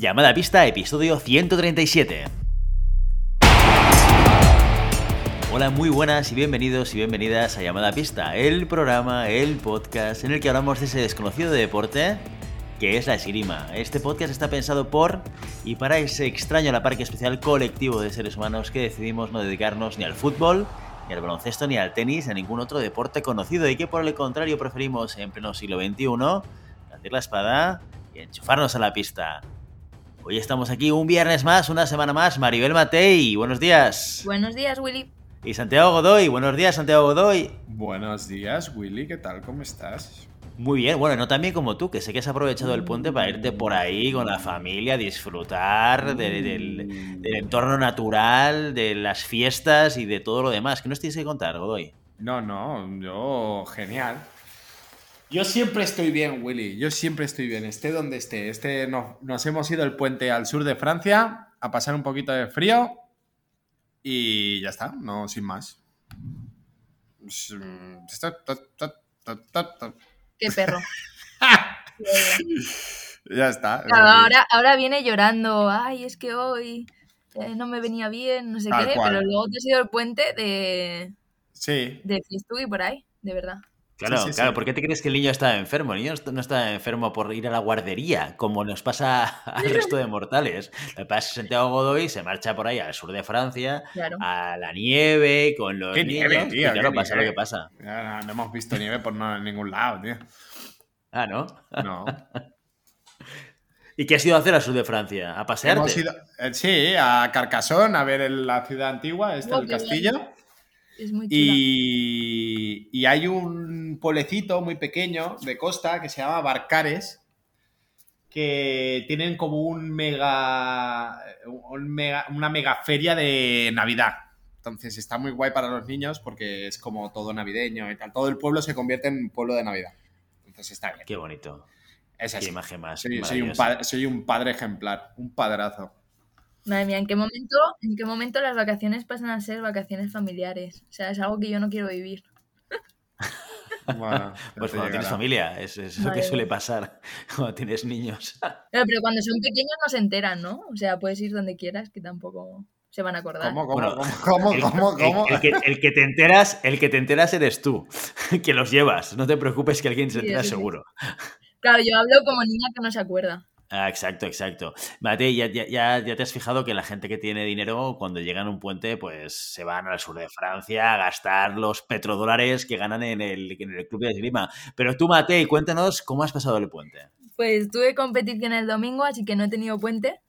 Llamada pista, episodio 137. Hola, muy buenas y bienvenidos y bienvenidas a Llamada Pista, el programa, el podcast en el que hablamos de ese desconocido deporte que es la esgrima. Este podcast está pensado por y para ese extraño la parque especial colectivo de seres humanos que decidimos no dedicarnos ni al fútbol, ni al baloncesto, ni al tenis, ni a ningún otro deporte conocido y que por el contrario preferimos en pleno siglo XXI hacer la espada y enchufarnos a la pista. Hoy estamos aquí un viernes más, una semana más. Maribel Matei, buenos días. Buenos días, Willy. Y Santiago Godoy, buenos días, Santiago Godoy. Buenos días, Willy, ¿qué tal? ¿Cómo estás? Muy bien, bueno, no tan bien como tú, que sé que has aprovechado el puente para irte por ahí con la familia, disfrutar de- del, del entorno natural, de las fiestas y de todo lo demás. ¿Qué nos tienes que contar, Godoy? No, no, yo genial. Yo siempre estoy bien, Willy. Yo siempre estoy bien, esté donde esté. Este no- nos hemos ido el puente al sur de Francia a pasar un poquito de frío y ya está, no sin más. Qué perro. Ya está. Claro, ahora, ahora viene llorando. Ay, es que hoy eh, no me venía bien, no sé Tal qué. cual. Pero luego te has ido al puente de, Sí, de Fiestugi por ahí, de verdad. Claro, Sí, sí, claro, sí. ¿por qué te crees que el niño está enfermo? El niño no está- enfermo por ir a la guardería, como nos pasa al resto de mortales. Lo que pasa es que Santiago Godoy se marcha por ahí al sur de Francia, Claro. a la nieve, con los ¿Qué niños. nieve, y tío? claro, ¿Qué pasa nieve? lo que pasa. Ya no, no hemos visto nieve por no, en ningún lado, tío. Ah, ¿no? No. ¿Y qué has ido a hacer al sur de Francia? ¿A pasearte? Hemos ido, eh, sí, a Carcassonne, a ver el- la ciudad antigua, este, el castillo. Es muy chula. Y, y hay un pueblecito muy pequeño de costa que se llama Barcares, que tienen como un mega, un mega- una mega feria de Navidad. Entonces está muy guay para los niños porque es como todo navideño y tal. Todo el pueblo se convierte en un pueblo de Navidad. Entonces está bien. Qué bonito. Es Qué así. imagen más. Soy, soy un maravillosa. padre, soy un padre ejemplar, un padrazo. Madre mía, ¿en qué, momento, ¿en qué momento las vacaciones pasan a ser vacaciones familiares? O sea, es algo que yo no quiero vivir. Bueno, Pues cuando tienes familia, es, es lo que suele pasar cuando tienes niños. Pero, pero cuando son pequeños no se enteran, ¿no? O sea, puedes ir donde quieras, que tampoco se van a acordar. ¿Cómo, cómo, Bueno, cómo, El, cómo, el- cómo? el que, el que te enteras, el que te enteras eres tú, que los llevas. No te preocupes que alguien se Sí, entera sí. seguro. Claro, yo hablo como niña que no se acuerda. Ah, exacto, exacto. Mate, ya, ya, ya, ya te has fijado que la gente que tiene dinero, cuando llegan a un puente, pues se van al sur de Francia a gastar los petrodólares que ganan en el, en el club de esgrima. Pero tú, Mate, cuéntanos cómo has pasado el puente. Pues tuve competición el domingo, así que no he tenido puente.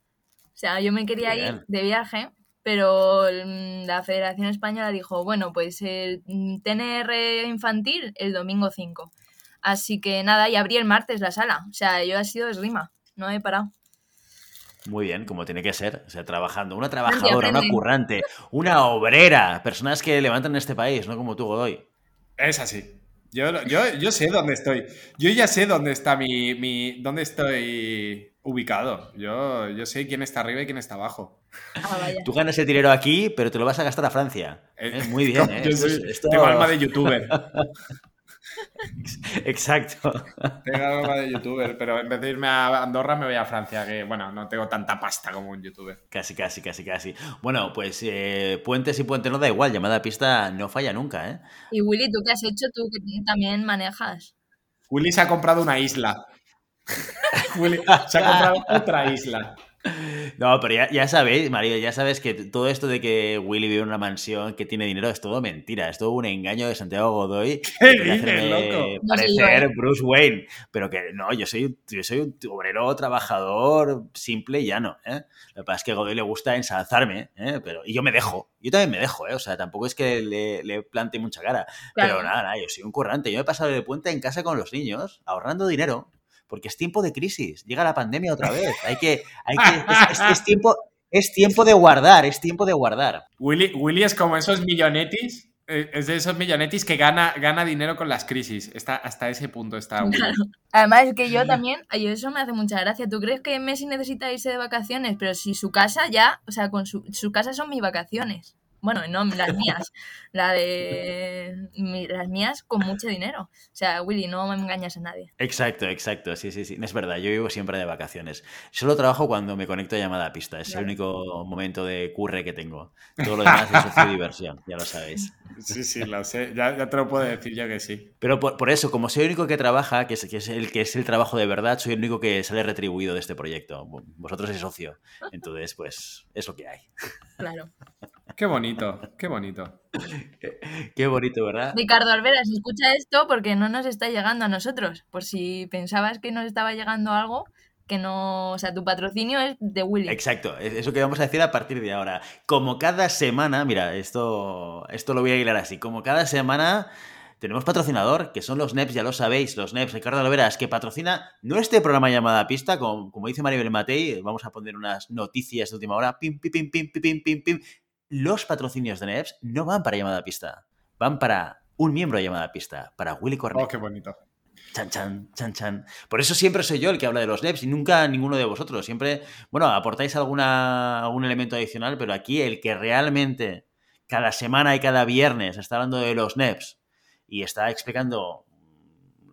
O sea, yo me quería Bien. ir de viaje, pero mm, la Federación Española dijo, bueno, pues el mm, TNR infantil el domingo 5. Así que nada, y abrí el martes la sala. O sea, yo he sido esgrima, no he parado. Muy bien, como tiene que ser. O sea, trabajando. Una trabajadora, una currante, una obrera. Personas que levantan este país, no como tú, Godoy. Es así. Yo, yo, yo sé dónde estoy. Yo ya sé dónde está mi, mi dónde estoy ubicado. Yo, yo sé quién está arriba y quién está abajo. Ah. Tú ganas el dinero aquí, pero te lo vas a gastar a Francia. Eh, Eh, Muy bien, ¿eh? Yo soy- esto- Tengo alma de youtuber. Exacto. Tengo alma de youtuber, pero en vez de irme a Andorra me voy a Francia, que bueno, no tengo tanta pasta como un youtuber. Casi, casi, casi, casi. Bueno, pues eh, puentes y puente no da igual. Llamada a pista no falla nunca, ¿eh? Y Willy, ¿tú qué has hecho? Tú que también manejas. Willy se ha comprado una isla. Willy se ha comprado otra isla. No, pero ya, ya sabéis, Mario, ya sabes que todo esto de que Willy vive en una mansión, que tiene dinero, es todo mentira. Es todo un engaño de Santiago Godoy. ¿Qué dices, hacerme loco? No parecer ¿eh? Bruce Wayne. Pero que no, yo soy, yo soy un obrero trabajador simple y llano. ¿eh? Lo que pasa es que a Godoy le gusta ensalzarme, ¿eh? pero, y yo me dejo. Yo también me dejo, ¿eh? O sea, tampoco es que le, le plante mucha cara. Claro. Pero nada, nada, yo soy un currante. Yo me he pasado de puente en casa con los niños, ahorrando dinero, porque es tiempo de crisis. Llega la pandemia otra vez. Hay que, hay que, es, es- es tiempo, es tiempo de guardar, es tiempo de guardar. Willy, Willy es como esos millonetis. eh, Es de esos millonetis que gana, gana dinero con las crisis. Está, hasta ese punto está. Claro. Además, es que yo también, eso me hace mucha gracia. ¿Tú crees que Messi necesita irse de vacaciones? Pero si su casa ya, o sea, con su, su casa son mis vacaciones. Bueno, no, las mías. La de mi- las mías con mucho dinero. O sea, Willy, no me engañas a nadie. Exacto, exacto, sí, sí, sí. Es verdad, yo vivo siempre de vacaciones. Solo trabajo cuando me conecto a llamada a pista. Es Claro. el único momento de curre que tengo. Todo lo demás es ocio y diversión, ya lo sabéis. Sí, sí, lo sé. Ya, ya te lo puedo decir yo que sí. Pero por, por eso, como soy el único que trabaja, que es, que, es el, que es el trabajo de verdad, soy el único que sale retribuido de este proyecto. Vosotros es socio. Entonces, pues, es lo que hay. Claro. Qué bonito, qué bonito. Qué bonito, ¿verdad? Ricardo Alveras, escucha esto porque no nos está llegando a nosotros. Por si pensabas que nos estaba llegando algo, que no, o sea, tu patrocinio es de Willy. Exacto, eso que vamos a decir a partir de ahora. Como cada semana, mira, esto, esto lo voy a hilar así, como cada semana tenemos patrocinador, que son los NEPs, ya lo sabéis, los NEPs, Ricardo Alveras, que patrocina no este programa llamada Pista, como, como dice Maribel Matei, vamos a poner unas noticias de última hora, pim, pim, pim, pim, pim, pim, pim, los patrocinios de NEPs no van para llamada Pista, van para un miembro de llamada Pista, para Willy Cornet. Oh, qué bonito. Chan, chan, chan, chan. Por eso siempre soy yo el que habla de los NEPs y nunca ninguno de vosotros. Siempre, bueno, aportáis alguna, algún elemento adicional, pero aquí el que realmente cada semana y cada viernes está hablando de los NEPs y está explicando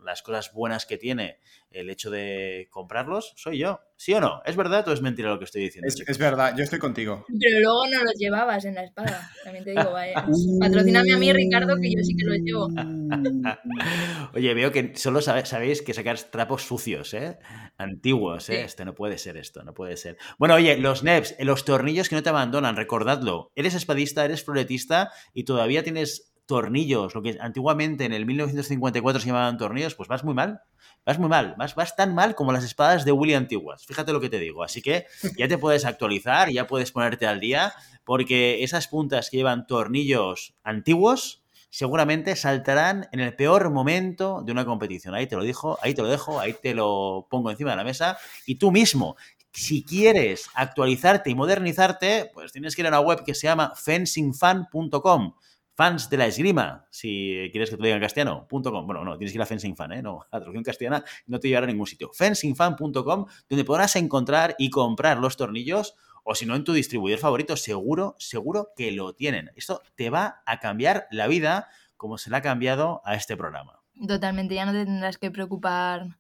las cosas buenas que tiene el hecho de comprarlos, soy yo. ¿Sí o no? ¿Es verdad o es mentira lo que estoy diciendo? Es, verdad, yo estoy contigo. Pero luego no los llevabas en la espada. También te digo, vaya. Patrocíname a mí, Ricardo, que yo sí que los llevo. Oye, veo que solo sabe- sabéis que sacar trapos sucios, ¿eh? Antiguos, ¿eh? Sí. Este no puede ser esto, no puede ser. Bueno, oye, los NEPs, los tornillos que no te abandonan, recordadlo. Eres espadista, eres floretista y todavía tienes tornillos, lo que antiguamente en el 1954 se llamaban tornillos, pues vas muy mal. Vas muy mal, vas, vas tan mal como las espadas de Willy antiguas. Fíjate lo que te digo. Así que ya te puedes actualizar, ya puedes ponerte al día, porque esas puntas que llevan tornillos antiguos seguramente saltarán en el peor momento de una competición. Ahí te lo dijo, ahí te lo dejo, ahí te lo pongo encima de la mesa. Y tú mismo, si quieres actualizarte y modernizarte, pues tienes que ir a una web que se llama fencingfan.com. Fans de la esgrima, si quieres que te lo diga en castellano, punto .com. Bueno, no, tienes que ir a Fencing Fan, ¿eh? No, la traducción castellana no te llevará a ningún sitio. Fencingfan.com, donde podrás encontrar y comprar los tornillos o si no en tu distribuidor favorito, seguro, seguro que lo tienen. Esto te va a cambiar la vida como se le ha cambiado a este programa. Totalmente, ya no te tendrás que preocupar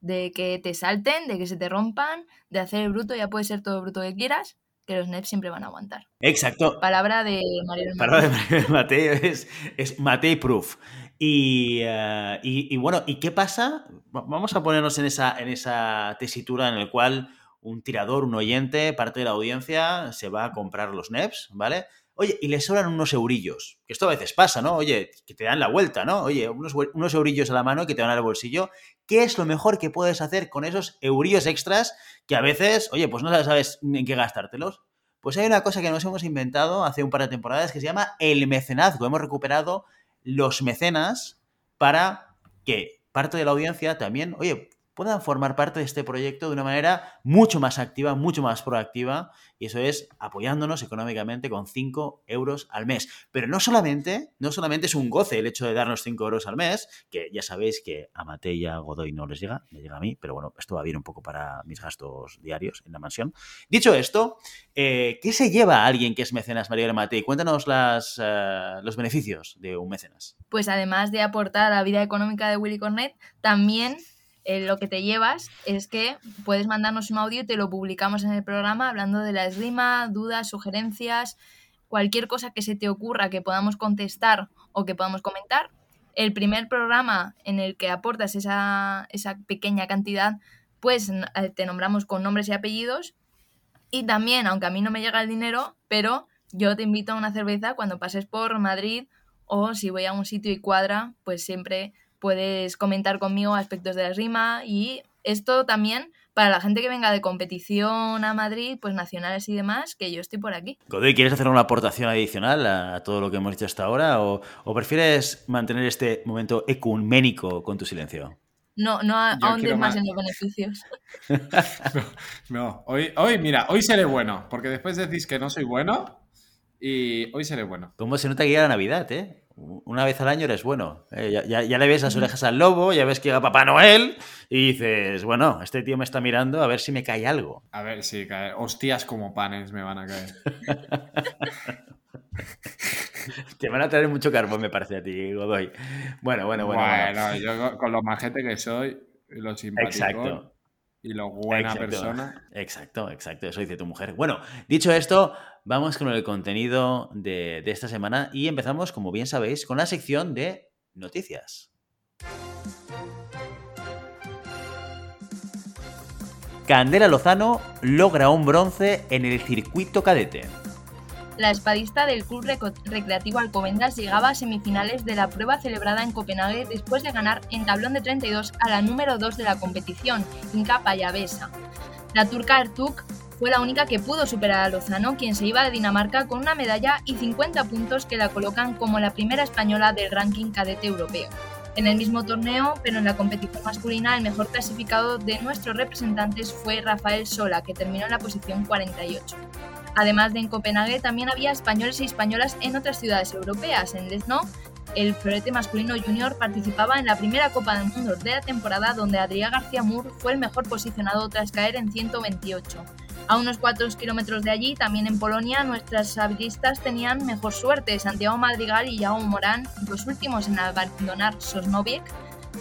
de que te salten, de que se te rompan, de hacer el bruto, ya puede ser todo bruto que quieras, que los NEPs siempre van a aguantar. Exacto. Palabra de Mariel Palabra de Mariel Matei es, es Matei Proof. Y, eh, y- y bueno, ¿y qué pasa? Va- Vamos a ponernos en esa, en esa tesitura en la cual un tirador, un oyente, parte de la audiencia se va a comprar los NEPs, ¿vale? Oye, y le sobran unos eurillos, que esto a veces pasa, ¿no? Oye, que te dan la vuelta, ¿no? Oye, unos, unos eurillos a la mano que te van al bolsillo. ¿Qué es lo mejor que puedes hacer con esos eurillos extras que a veces, oye, pues no sabes en qué gastártelos? Pues hay una cosa que nos hemos inventado hace un par de temporadas que se llama el mecenazgo. Hemos recuperado los mecenas para que parte de la audiencia también, oye, puedan formar parte de este proyecto de una manera mucho más activa, mucho más proactiva, y eso es apoyándonos económicamente con 5 euros al mes. Pero no solamente, no solamente es un goce el hecho de darnos 5 euros al mes, que ya sabéis que a Matei y a Godoy no les llega, me llega a mí, pero bueno, esto va bien un poco para mis gastos diarios en la mansión. Dicho esto, eh, ¿qué se lleva a alguien que es mecenas, María Matei? Cuéntanos eh, los beneficios de un mecenas. Pues además de aportar a la vida económica de Willy Cornet, también eh, lo que te llevas es que puedes mandarnos un audio y te lo publicamos en el programa hablando de la esgrima, dudas, sugerencias, cualquier cosa que se te ocurra que podamos contestar o que podamos comentar. El primer programa en el que aportas esa, esa pequeña cantidad, pues eh, te nombramos con nombres y apellidos. Y también, aunque a mí no me llega el dinero, pero yo te invito a una cerveza cuando pases por Madrid o si voy a un sitio y cuadra, pues siempre puedes comentar conmigo aspectos de la rima y esto también para la gente que venga de competición a Madrid, pues nacionales y demás, que yo estoy por aquí. Godoy, ¿quieres hacer una aportación adicional a todo lo que hemos dicho hasta ahora o, o prefieres mantener este momento ecuménico con tu silencio? No, no ahondes más más. en los beneficios. No, hoy, hoy, mira, hoy seré bueno, porque después decís que no soy bueno y hoy seré bueno. ¿Cómo se nota que llega la Navidad, eh? Una vez al año eres bueno. Eh, ya, ya- ya le ves las orejas al lobo, ya ves que llega Papá Noel y dices, bueno, este tío me está mirando a ver si me cae algo. A ver, sí, caer. Hostias como panes me van a caer. Te van a traer mucho carbón, me parece a ti, Godoy. Bueno, bueno, bueno. Bueno, yo con lo majete que soy, lo simpático Exacto. y lo buena Exacto. persona. Exacto, exacto, eso dice tu mujer. Bueno, dicho esto, vamos con el contenido de, esta semana y empezamos, como bien sabéis, con la sección de noticias. Candela Lozano logra un bronce en el circuito cadete. La espadista del Club Recreativo Alcobendas llegaba a semifinales de la prueba celebrada en Copenhague después de ganar en tablón de 32 a la número 2 de la competición, Inca Payavesa. La turca Ertuk fue la única que pudo superar a Lozano, quien se iba de Dinamarca con una medalla y 50 puntos que la colocan como la primera española del ranking cadete europeo. En el mismo torneo, pero en la competición masculina, el mejor clasificado de nuestros representantes fue Rafael Sola, que terminó en la posición 48. Además de en Copenhague, también había españoles y españolas en otras ciudades europeas. En Desno, el florete masculino junior participaba en la primera Copa del Mundo de la temporada, donde Adrián García Moore fue el mejor posicionado tras caer en 128. A unos 4 kilómetros de allí, también en Polonia, nuestras sabristas tenían mejor suerte. Santiago Madrigal y Jaume Morán, los últimos en abandonar Sosnowiec,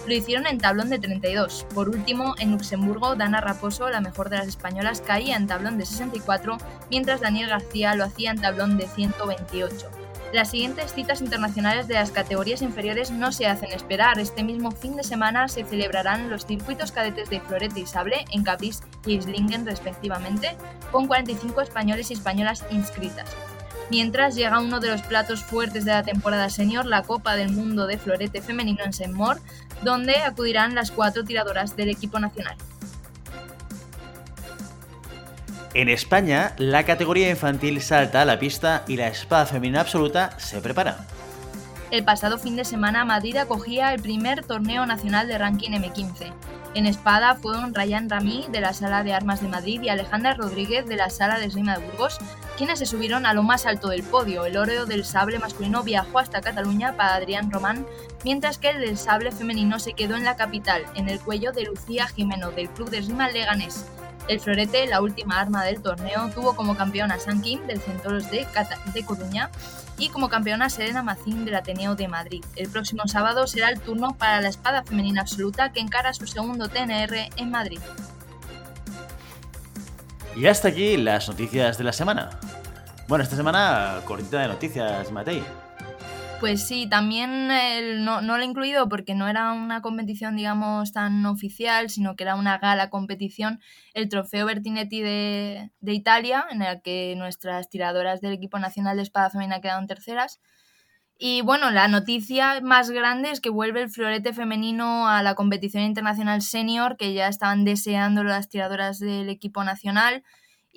lo hicieron en tablón de 32. Por último, en Luxemburgo, Dana Raposo, la mejor de las españolas, caía en tablón de 64, mientras Daniel García lo hacía en tablón de 128. Las siguientes citas internacionales de las categorías inferiores no se hacen esperar. Este mismo fin de semana se celebrarán los circuitos cadetes de Florete y Sable en Caprice y Islingen respectivamente, con 45 españoles y españolas inscritas. Mientras llega uno de los platos fuertes de la temporada senior, la Copa del Mundo de Florete Femenino en Saint-Maur, donde acudirán las cuatro tiradoras del equipo nacional. En España, la categoría infantil salta a la pista y la espada femenina absoluta se prepara. El pasado fin de semana Madrid acogía el primer torneo nacional de ranking M15. En espada fueron Ryan Rami de la Sala de Armas de Madrid y Alejandra Rodríguez de la Sala de Esgrima de Burgos, quienes se subieron a lo más alto del podio. El oro del sable masculino viajó hasta Cataluña para Adrián Román, mientras que el del sable femenino se quedó en la capital, en el cuello de Lucía Jimeno del Club de Esgrima Leganés. El florete, la última arma del torneo, tuvo como campeona San Kim del Centauros de, Cata- de Coruña y como campeona Serena Macín del Ateneo de Madrid. El próximo sábado será el turno para la espada femenina absoluta que encara su segundo TNR en Madrid. Y hasta aquí las noticias de la semana. Bueno, esta semana cortita de noticias, Matei. Pues sí, también no, lo he incluido porque no era una competición, digamos, tan oficial, sino que era una gala competición, el Trofeo Bertinetti de, de Italia, en el que nuestras tiradoras del equipo nacional de espada femenina quedaron terceras. Y bueno, la noticia más grande es que vuelve el florete femenino a la competición internacional senior, que ya estaban deseando las tiradoras del equipo nacional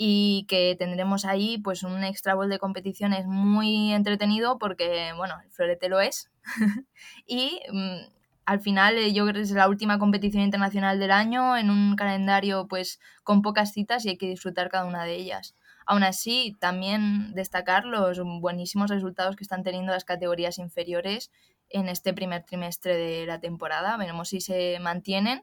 y que tendremos ahí pues un extra bol de competiciones muy entretenido porque, bueno, el florete lo es. y mm, al final eh, yo creo que es la última competición internacional del año en un calendario pues con pocas citas y hay que disfrutar cada una de ellas. Aún así, también destacar los buenísimos resultados que están teniendo las categorías inferiores en este primer trimestre de la temporada. Veremos si se mantienen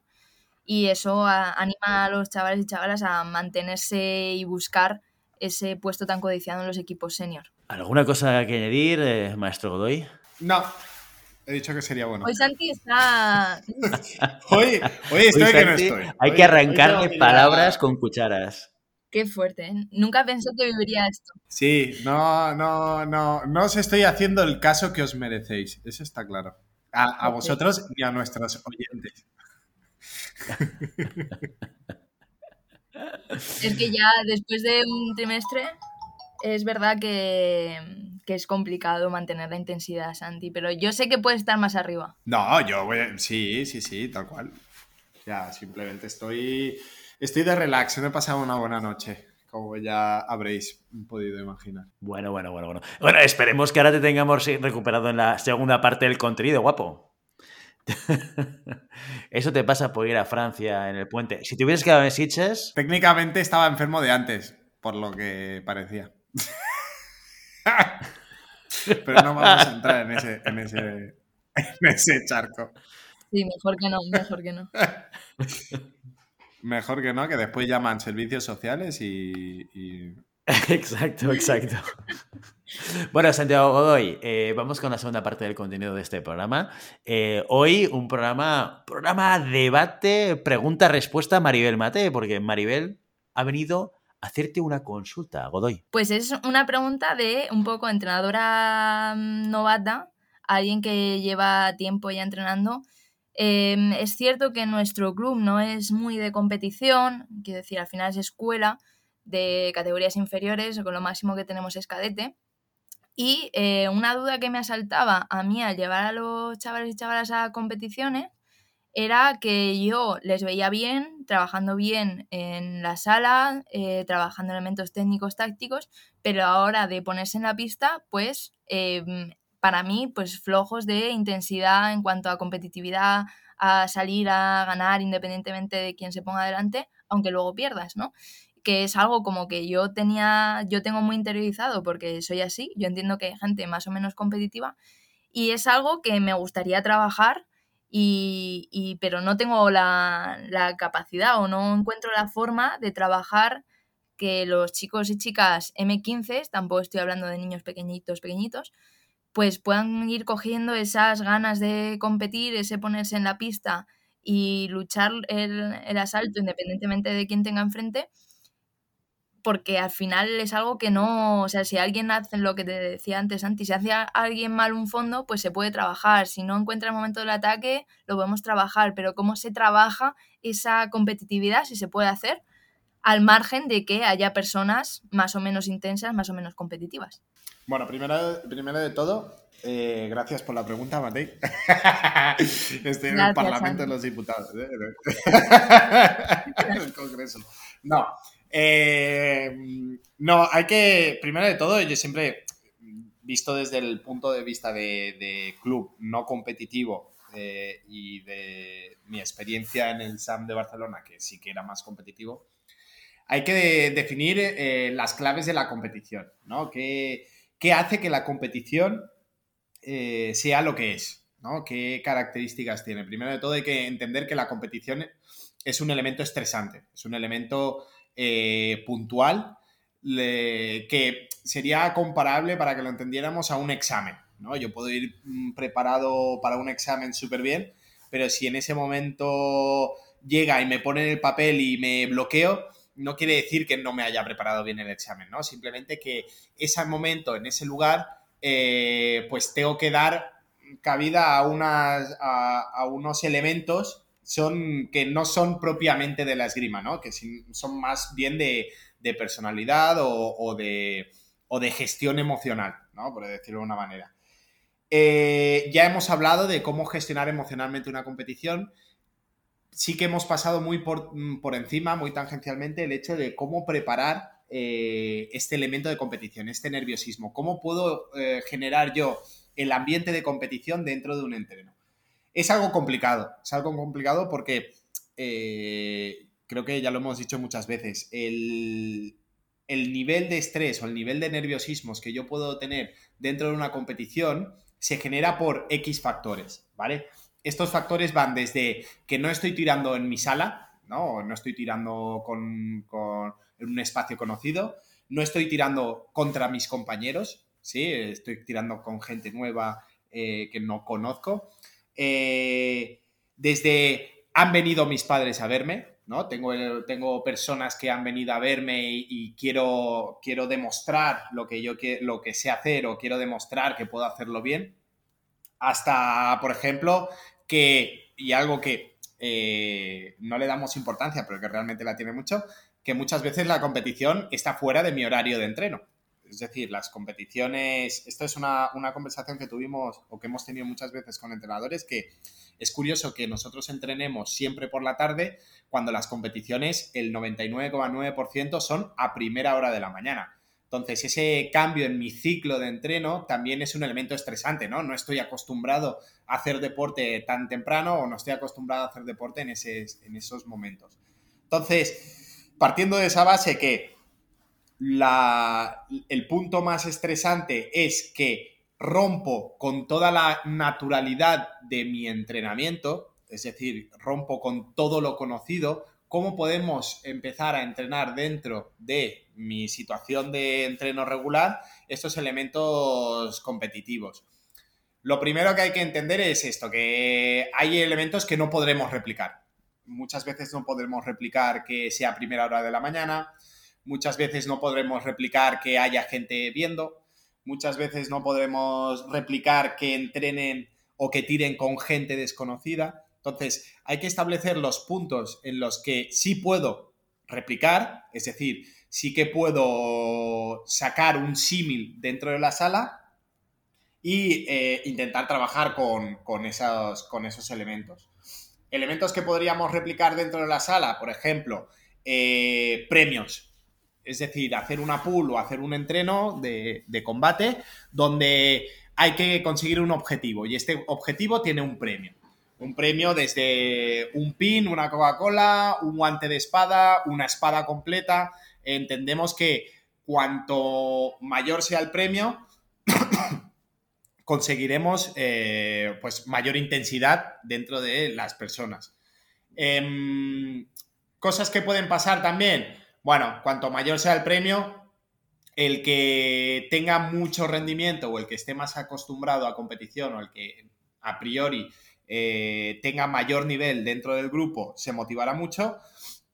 y eso a- anima a los chavales y chavalas a mantenerse y buscar ese puesto tan codiciado en los equipos senior. ¿Alguna cosa que añadir, eh, maestro Godoy? No, he dicho que sería bueno. Hoy Santi está... Hoy, hoy estoy Uy, que no estoy. Hay Hoy- que hoy arrancarle palabras con cucharas. Qué fuerte, ¿eh? Nunca pensé que viviría esto. Sí, no, no, no, no os estoy haciendo el caso que os merecéis. Eso está claro. A, a vosotros ni a nuestros oyentes. Es que ya después de un trimestre es verdad que, que es complicado mantener la intensidad, Santi, pero yo sé que puedes estar más arriba. No, yo voy. a- Sí, sí, sí, tal cual. Ya, simplemente estoy. Estoy de relax, no he pasado una buena noche, como ya habréis podido imaginar. Bueno, bueno, bueno, bueno. Bueno, esperemos que ahora te tengamos recuperado en la segunda parte del contenido, guapo. Eso te pasa por ir a Francia en el puente. Si te hubieras quedado en Sitges, Técnicamente estaba enfermo de antes, por lo que parecía. Pero no vamos a entrar en ese, en ese, en ese charco. Sí, mejor que no, mejor que no. Mejor que no, que después llaman servicios sociales y, y exacto, exacto. Bueno, Santiago Godoy, eh, vamos con la segunda parte del contenido de este programa. Eh, hoy un programa, programa debate, pregunta-respuesta Maribel Mate, porque Maribel ha venido a hacerte una consulta, Godoy. Pues es una pregunta de un poco entrenadora mm, novata, alguien que lleva tiempo ya entrenando. Em, es cierto que nuestro club no es muy de competición, quiero decir, al final es escuela de categorías inferiores, con lo máximo que tenemos es cadete. Y eh, una duda que me asaltaba a mí al llevar a los chavales y chavalas a competiciones era que yo les veía bien, trabajando bien en la sala, eh, trabajando elementos técnicos, tácticos, pero ahora de ponerse en la pista, pues em, para mí, pues flojos de intensidad en cuanto a competitividad, a salir a ganar independientemente de quién se ponga adelante, aunque luego pierdas, ¿no? Que es algo como que yo tenía, yo tengo muy interiorizado porque soy así, yo entiendo que hay gente más o menos competitiva y es algo que me gustaría trabajar y, pero no tengo la, capacidad o no encuentro la forma de trabajar que los chicos y chicas M15, tampoco estoy hablando de niños pequeñitos, pequeñitos, pues puedan ir cogiendo esas ganas de competir, ese ponerse en la pista y luchar el asalto independientemente de quién tenga enfrente porque al final es algo que no, o sea, si alguien hace lo que te decía antes, Santi, si hace a alguien mal un fondo, pues se puede trabajar, si no encuentra el momento del ataque, lo podemos trabajar, pero ¿cómo se trabaja esa competitividad, si se puede hacer, al margen de que haya personas más o menos intensas, más o menos competitivas? Bueno, primero, primero de todo, eh, gracias por la pregunta, Matei. Estoy en el Parlamento de los Diputados. ¿eh? en el Congreso. No, eh, no, hay que, primero de todo, yo siempre, visto desde el punto de vista de, club no competitivo eh, y de mi experiencia en el SAM de Barcelona, que sí que era más competitivo, hay que definir eh, las claves de la competición, ¿no? ¿Qué, hace que la competición sea lo que es? ¿no? ¿Qué características tiene? Primero de todo hay que entender que la competición es un elemento estresante, es un elemento eh, puntual que sería comparable para que lo entendiéramos a un examen. ¿no? Yo puedo ir mm, preparado para un examen súper bien, pero si en ese momento llega y me pone el papel y me bloqueo, no quiere decir que no me haya preparado bien el examen, ¿no? Simplemente que ese momento, en ese lugar, eh, pues tengo que dar cabida a, a unos elementos son, que no son propiamente de la esgrima, ¿no? Que son más bien de, personalidad o, de, de gestión emocional, ¿no? Por decirlo de una manera. Eh, ya hemos hablado de cómo gestionar emocionalmente una competición. Sí que hemos pasado muy por, encima, muy tangencialmente, el hecho de cómo preparar eh, este elemento de competición, este nerviosismo. ¿Cómo puedo eh, generar yo el ambiente de competición dentro de un entreno? Es algo complicado, es algo complicado porque eh, creo que ya lo hemos dicho muchas veces, el, nivel de estrés o el nivel de nerviosismos que yo puedo tener dentro de una competición se genera por X factores, ¿vale? Estos factores van desde que no estoy tirando en mi sala, ¿no? No estoy tirando con, con en un espacio conocido, no estoy tirando contra mis compañeros, ¿sí? Estoy tirando con gente nueva eh, que no conozco. Eh, desde han venido mis padres a verme, ¿no? Tengo, tengo personas que han venido a verme y, quiero, quiero demostrar lo que yo lo que sé hacer o quiero demostrar que puedo hacerlo bien. Hasta, por ejemplo, que, y algo que eh, no le damos importancia, pero que realmente la tiene mucho, que muchas veces la competición está fuera de mi horario de entreno. Es decir, las competiciones, esto es una, conversación que tuvimos o que hemos tenido muchas veces con entrenadores, que es curioso que nosotros entrenemos siempre por la tarde cuando las competiciones, el 99,9% son a primera hora de la mañana. Entonces, ese cambio en mi ciclo de entreno también es un elemento estresante, ¿no? No estoy acostumbrado a hacer deporte tan temprano o no estoy acostumbrado a hacer deporte en, en esos momentos. Entonces, partiendo de esa base que el punto más estresante es que rompo con toda la naturalidad de mi entrenamiento, es decir, rompo con todo lo conocido, cómo podemos empezar a entrenar dentro de mi situación de entreno regular estos elementos competitivos. Lo primero que hay que entender es esto, que hay elementos que no podremos replicar. Muchas veces no podremos replicar que sea primera hora de la mañana, muchas veces no podremos replicar que haya gente viendo, muchas veces no podremos replicar que entrenen o que tiren con gente desconocida. Entonces, hay que establecer los puntos en los que sí puedo replicar, es decir, sí que puedo sacar un símil dentro de la sala y eh, intentar trabajar con, esos, elementos. Elementos que podríamos replicar dentro de la sala, por ejemplo, eh, premios. Es decir, hacer una pool o hacer un entreno de, combate donde hay que conseguir un objetivo y este objetivo tiene un premio. Un premio desde un pin, una Coca-Cola, un guante de espada, una espada completa. Entendemos que cuanto mayor sea el premio, conseguiremos eh, pues mayor intensidad dentro de las personas. Em, cosas que pueden pasar también. Bueno, cuanto mayor sea el premio, el que tenga mucho rendimiento o el que esté más acostumbrado a competición o el que a priori eh, tenga mayor nivel dentro del grupo se motivará mucho,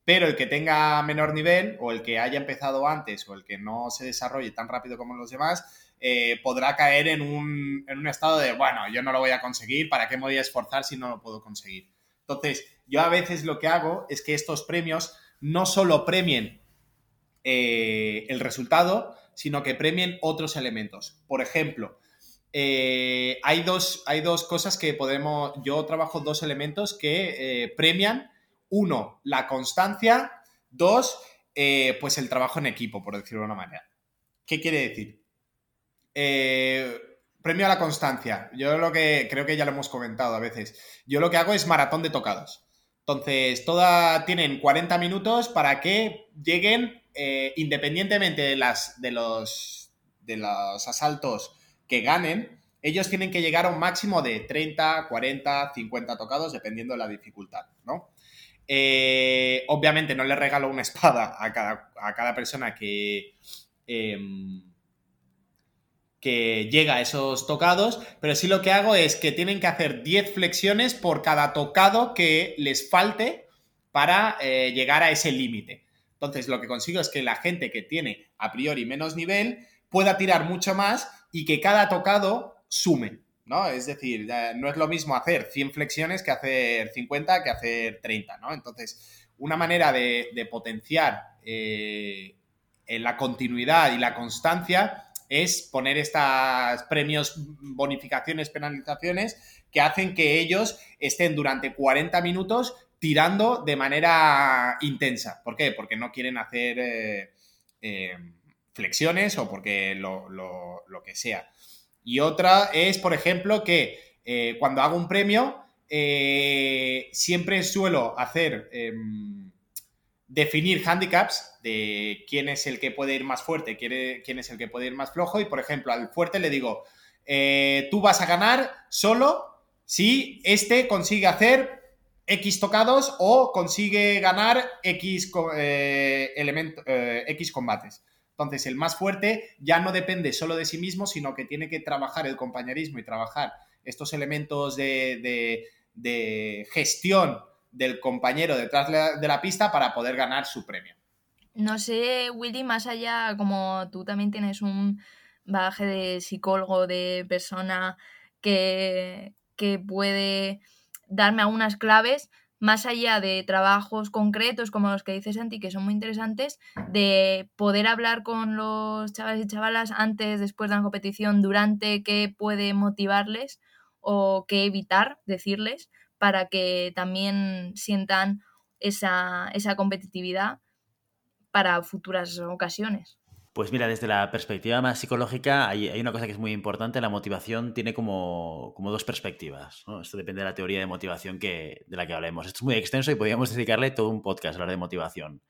pero el que tenga menor nivel o el que haya empezado antes o el que no se desarrolle tan rápido como los demás, eh, podrá caer en un, en un estado de, bueno, yo no lo voy a conseguir, ¿para qué me voy a esforzar si no lo puedo conseguir? Entonces, yo a veces lo que hago es que estos premios no solo premien eh, el resultado, sino que premien otros elementos. Por ejemplo, eh, hay, dos, hay dos cosas que podemos, yo trabajo dos elementos que eh, premian, uno, la constancia, dos, pues el trabajo en equipo, por decirlo de una manera. ¿Qué quiere decir? premio a la constancia. Yo lo que creo que ya lo hemos comentado a veces. Yo lo que hago es maratón de tocados. Entonces, toda, tienen 40 minutos para que lleguen eh, independientemente de, las, de, los, de los asaltos que ganen, ellos tienen que llegar a un máximo de 30, 40, 50 tocados, dependiendo de la dificultad, ¿no? Eh, obviamente no le regalo una espada a cada, persona que, em, que llega a esos tocados, pero sí lo que hago es que tienen que hacer 10 flexiones por cada tocado que les falte para eh, llegar a ese límite. Entonces, lo que consigo es que la gente que tiene a priori menos nivel pueda tirar mucho más y que cada tocado sume, ¿no? Es decir, no es lo mismo hacer 100 flexiones que hacer 50, que hacer 30, ¿no? Entonces, una manera de, potenciar eh, la continuidad y la constancia es poner estos premios, bonificaciones, penalizaciones que hacen que ellos estén durante 40 minutos tirando de manera intensa. ¿Por qué? Porque no quieren hacer eh, eh, flexiones o porque lo, que sea. Y otra es, por ejemplo, que eh, cuando hago un premio, siempre suelo hacer, em, definir handicaps de quién es el que puede ir más fuerte, quién es el que puede ir más flojo. Y, por ejemplo, al fuerte le digo, tú vas a ganar solo si este consigue hacer X tocados o consigue ganar X, eh, eh, X combates. Entonces, el más fuerte ya no depende solo de sí mismo, sino que tiene que trabajar el compañerismo y trabajar estos elementos de, gestión del compañero detrás de la, pista para poder ganar su premio. No sé, Willy, más allá, como tú también tienes un bagaje de psicólogo, de persona que, que puede darme algunas claves más allá de trabajos concretos como los que dice Santi, que son muy interesantes, de poder hablar con los chavales y chavalas antes, después de la competición, durante, qué puede motivarles o qué evitar decirles para que también sientan esa, esa competitividad para futuras ocasiones. Pues mira, desde la perspectiva más psicológica hay, una cosa que es muy importante, la motivación tiene como, como dos perspectivas. Esto depende de la teoría de motivación que, de la que hablemos. Esto es muy extenso y podríamos dedicarle todo un podcast a hablar de motivación.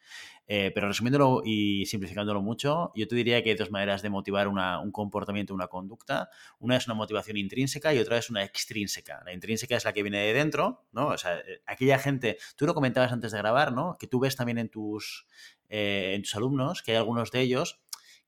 Eh, pero resumiéndolo y simplificándolo mucho, yo te diría que hay dos maneras de motivar un comportamiento, una conducta. Una es una motivación intrínseca y otra es una extrínseca. La intrínseca es la que viene de dentro, ¿no? O sea, eh, aquella gente, tú lo comentabas antes de grabar, ¿no? Que tú ves también en tus, eh, en tus alumnos que hay algunos de ellos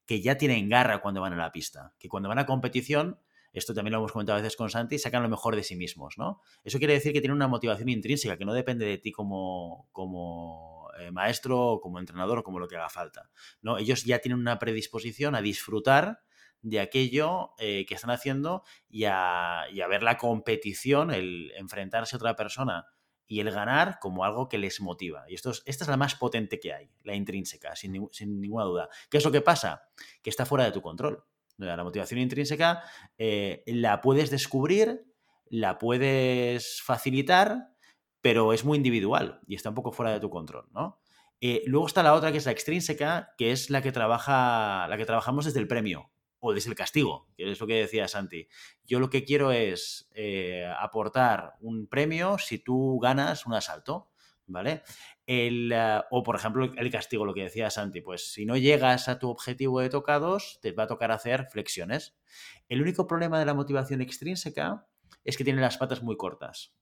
que ya tienen garra cuando van a la pista, que cuando van a competición, esto también lo hemos comentado a veces con Santi, sacan lo mejor de sí mismos, ¿no? Eso quiere decir que tienen una motivación intrínseca, que no depende de ti como, como eh, maestro, como entrenador o como lo que haga falta, ¿no? Ellos ya tienen una predisposición a disfrutar de aquello eh, que están haciendo y a, y a ver la competición, el enfrentarse a otra persona y el ganar como algo que les motiva. Y esto es, esta es la más potente que hay, la intrínseca, sin, ninguna duda. ¿Qué es lo que pasa? Que está fuera de tu control. La motivación intrínseca eh, la puedes descubrir, la puedes facilitar, pero es muy individual y está un poco fuera de tu control, ¿no? Eh, luego está la otra que es la extrínseca, que es la que trabaja, la que trabajamos desde el premio o desde el castigo, que es lo que decía Santi. Yo lo que quiero es eh, aportar un premio si tú ganas un asalto, ¿vale? El, eh, o, por ejemplo, el castigo, lo que decía Santi, pues si no llegas a tu objetivo de tocados, te va a tocar hacer flexiones. El único problema de la motivación extrínseca es que tiene las patas muy cortas.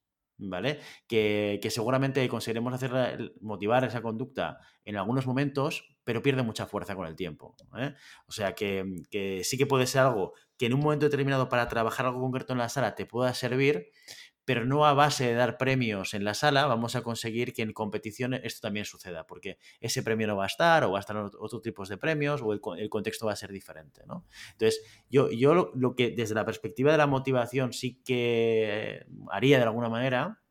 ¿Vale? Que, seguramente conseguiremos hacer, motivar esa conducta en algunos momentos, pero pierde mucha fuerza con el tiempo. ¿eh? O sea que, sí que puede ser algo que en un momento determinado para trabajar algo concreto en la sala te pueda servir, pero no a base de dar premios en la sala vamos a conseguir que en competiciones esto también suceda, porque ese premio no va a estar o va a estar otros tipos de premios o el, contexto va a ser diferente. ¿no? Entonces, yo, yo lo, que desde la perspectiva de la motivación sí que haría de alguna manera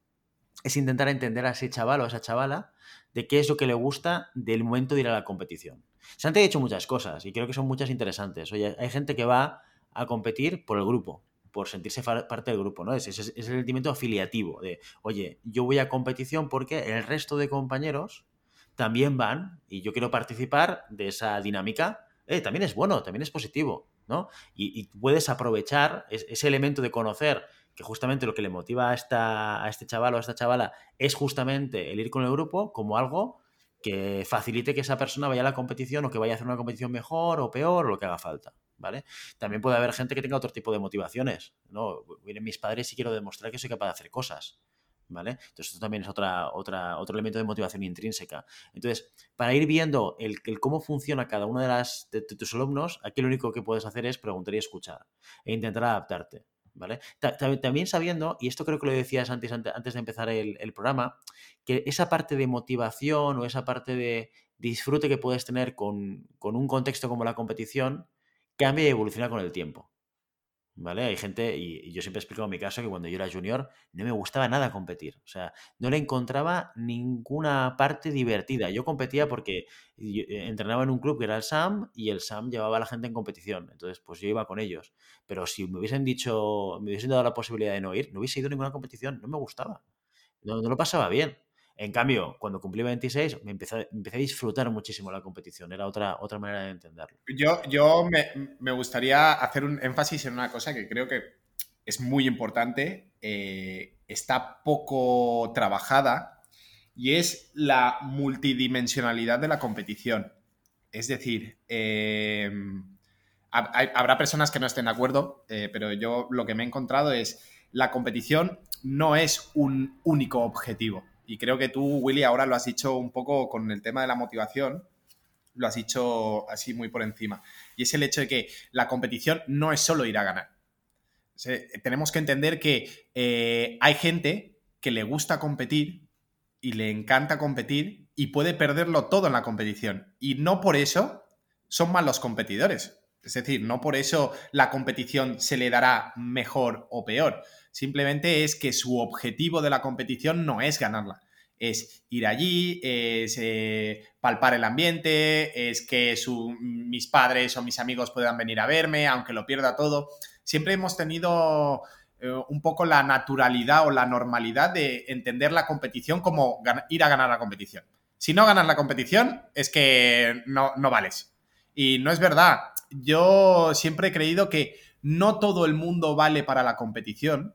es intentar entender a ese chaval o a esa chavala de qué es lo que le gusta del momento de ir a la competición. Se han dicho muchas cosas y creo que son muchas interesantes. Oye, hay gente que va a competir por el grupo, por sentirse parte del grupo, ¿no? Es, es, el sentimiento afiliativo de, oye, yo voy a competición porque el resto de compañeros también van y yo quiero participar de esa dinámica. Eh, también es bueno, también es positivo, ¿no? Y, puedes aprovechar ese elemento de conocer que justamente lo que le motiva a, esta, a este chaval o a esta chavala es justamente el ir con el grupo como algo que facilite que esa persona vaya a la competición o que vaya a hacer una competición mejor o peor o lo que haga falta. ¿Vale? También puede haber gente que tenga otro tipo de motivaciones, mis padres y quiero demostrar que soy capaz de hacer cosas, ¿vale? Entonces esto también es otra, otra, otro elemento de motivación intrínseca. Entonces, para ir viendo el, cómo funciona cada uno de, tus alumnos, aquí lo único que puedes hacer es preguntar y escuchar e intentar adaptarte. También sabiendo, y esto creo que lo decías antes, antes de empezar el, el programa, que esa parte de motivación o esa parte de disfrute que puedes tener con, con un contexto como la competición, cambia y evoluciona con el tiempo. ¿Vale? Hay gente, y, yo siempre explico en mi caso que cuando yo era junior no me gustaba nada competir. O sea, no le encontraba ninguna parte divertida. Yo competía porque eh, entrenaba en un club que era el SAM y el SAM llevaba a la gente en competición. Entonces, pues yo iba con ellos. Pero si me hubiesen dicho, me hubiesen dado la posibilidad de no ir, no hubiese ido a ninguna competición. No me gustaba. no lo pasaba bien. En cambio, cuando cumplí 26, me empecé, a disfrutar muchísimo la competición. Era otra, otra manera de entenderlo. Yo, yo me, gustaría hacer un énfasis en una cosa que creo que es muy importante, eh, está poco trabajada, y es la multidimensionalidad de la competición. Es decir, eh, habrá personas que no estén de acuerdo, eh, pero yo lo que me he encontrado es la competición no es un único objetivo y creo que tú, Willy, ahora lo has dicho un poco con el tema de la motivación, lo has dicho así muy por encima. Y es el hecho de que la competición no es solo ir a ganar. tenemos que entender que eh, hay gente que le gusta competir y le encanta competir y puede perderlo todo en la competición. Y no por eso son malos competidores. Es decir, no por eso la competición se le dará mejor o peor simplemente es que su objetivo de la competición no es ganarla. Es ir allí, es eh, palpar el ambiente, es que mis padres o mis amigos puedan venir a verme, aunque lo pierda todo. Siempre hemos tenido eh, un poco la naturalidad o la normalidad de entender la competición como ir a ganar la competición. Si no ganas la competición, es que no, no vales. Y no es verdad. Yo siempre he creído que no todo el mundo vale para la competición.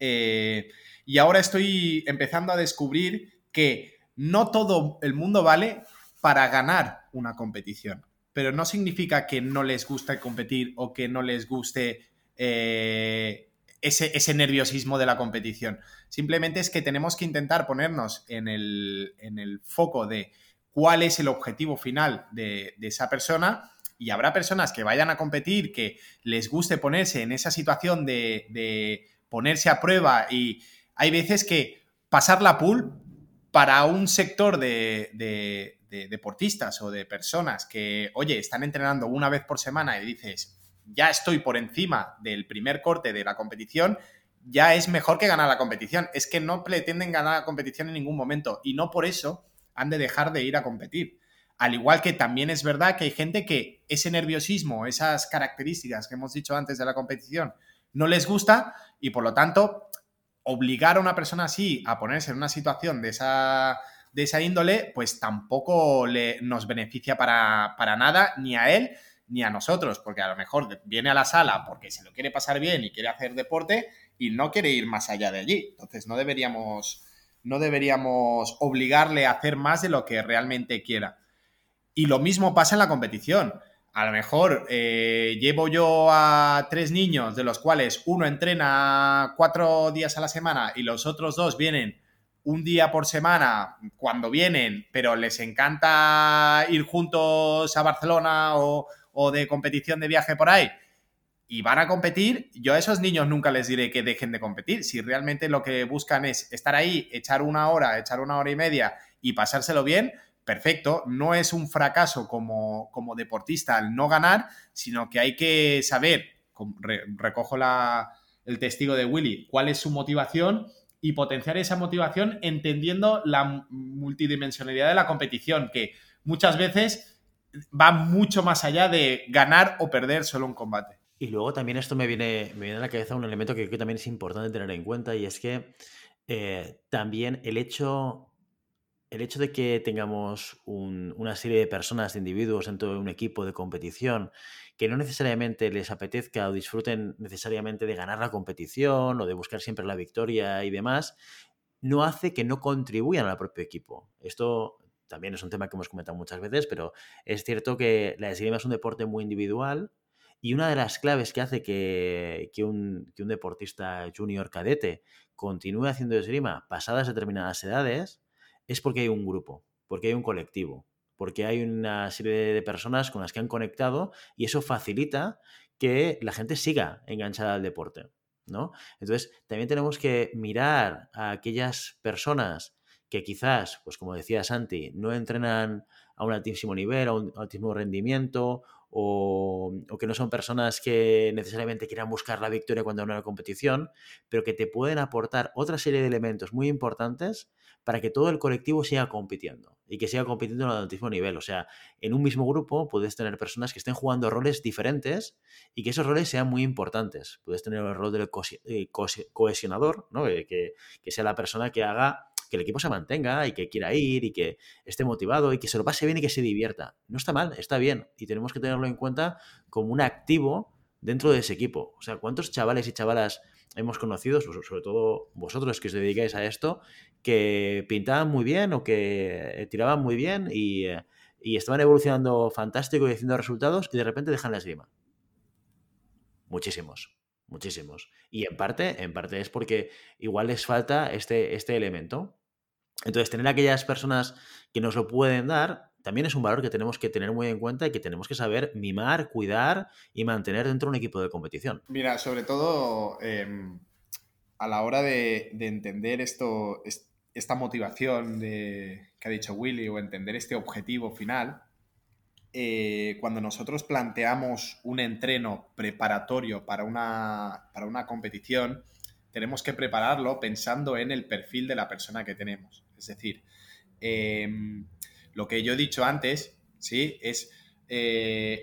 Eh, y ahora estoy empezando a descubrir que no todo el mundo vale para ganar una competición. Pero no significa que no les guste competir o que no les guste eh, ese, nerviosismo de la competición. Simplemente es que tenemos que intentar ponernos en el, foco de cuál es el objetivo final de, esa persona y habrá personas que vayan a competir, que les guste ponerse en esa situación de, ponerse a prueba y hay veces que pasar la pool para un sector de, de, deportistas o de personas que, oye, están entrenando una vez por semana y dices, ya estoy por encima del primer corte de la competición, ya es mejor que ganar la competición. Es que no pretenden ganar la competición en ningún momento y no por eso han de dejar de ir a competir. Al igual que también es verdad que hay gente que ese nerviosismo, esas características que hemos dicho antes de la competición, no les gusta y por lo tanto obligar a una persona así a ponerse en una situación de esa, de esa índole, pues tampoco le, nos beneficia para, para nada, ni a él, ni a nosotros, porque a lo mejor viene a la sala porque se lo quiere pasar bien y quiere hacer deporte y no quiere ir más allá de allí. Entonces no deberíamos, no deberíamos obligarle a hacer más de lo que realmente quiera. Y lo mismo pasa en la competición. A lo mejor eh, llevo yo a tres niños, de los cuales uno entrena cuatro días a la semana y los otros dos vienen un día por semana cuando vienen, pero les encanta ir juntos a Barcelona o, o de competición de viaje por ahí y van a competir, yo a esos niños nunca les diré que dejen de competir. Si realmente lo que buscan es estar ahí, echar una hora, echar una hora y media y pasárselo bien, perfecto. No es un fracaso como, como deportista el no ganar, sino que hay que saber, recojo la, el testigo de Willy, cuál es su motivación y potenciar esa motivación entendiendo la multidimensionalidad de la competición, que muchas veces va mucho más allá de ganar o perder solo un combate. Y luego también esto me viene, me viene a la cabeza un elemento que creo que también es importante tener en cuenta y es que eh, también el hecho, el hecho de que tengamos una serie de personas, de individuos dentro de un equipo de competición que no necesariamente les apetezca o disfruten necesariamente de ganar la competición o de buscar siempre la victoria y demás, no hace que no contribuyan al propio equipo. Esto también es un tema que hemos comentado muchas veces, pero es cierto que la esgrima es un deporte muy individual y una de las claves que hace que, un, deportista junior cadete continúe haciendo esgrima pasadas determinadas edades es porque hay un grupo, porque hay un colectivo, porque hay una serie de personas con las que han conectado y eso facilita que la gente siga enganchada al deporte. ¿no? Entonces, también tenemos que mirar a aquellas personas que quizás, pues como decía Santi, no entrenan a un altísimo nivel, a un altísimo rendimiento, o, que no son personas que necesariamente quieran buscar la victoria cuando hay una competición, pero que te pueden aportar otra serie de elementos muy importantes para que todo el colectivo siga compitiendo y que siga compitiendo altísimo nivel. O sea, en un mismo grupo puedes tener personas que estén jugando roles diferentes y que esos roles sean muy importantes. Puedes tener el rol del eh, cohesionador, ¿no? que, que sea la persona que haga que el equipo se mantenga y que quiera ir y que esté motivado y que se lo pase bien y que se divierta. No está mal, está bien y tenemos que tenerlo en cuenta como un activo dentro de ese equipo. O sea, ¿cuántos chavales y chavalas hemos conocido, sobre todo vosotros que os dedicáis a esto, que pintaban muy bien o que tiraban muy bien y, y estaban evolucionando fantástico y haciendo resultados y de repente dejan la esgrima? Muchísimos muchísimos. Y en parte, en parte es porque igual les falta este, este elemento. Entonces, tener aquellas personas que nos lo pueden dar también es un valor que tenemos que tener muy en cuenta y que tenemos que saber mimar, cuidar y mantener dentro de un equipo de competición. Mira, sobre todo em, a la hora de, entender esto, esta motivación de, que ha dicho Willy o entender este objetivo final, eh, cuando nosotros planteamos un entreno preparatorio para una, para una competición, tenemos que prepararlo pensando en el perfil de la persona que tenemos. Es decir, em, lo que yo he dicho antes, ¿sí? Es eh,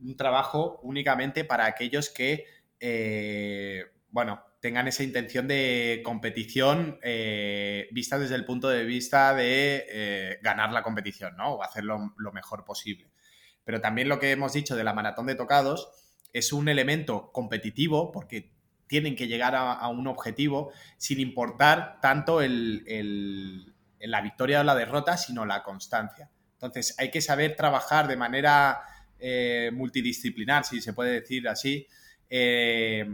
un trabajo únicamente para aquellos que, eh, bueno, tengan esa intención de competición eh, vista desde el punto de vista de ganar la competición, ¿no? O hacerlo lo mejor posible. Pero también lo que hemos dicho de la maratón de tocados es un elemento competitivo porque tienen que llegar a, un objetivo sin importar tanto el, la victoria o la derrota, sino la constancia. Entonces hay que saber trabajar de manera eh, multidisciplinar, si se puede decir así, eh,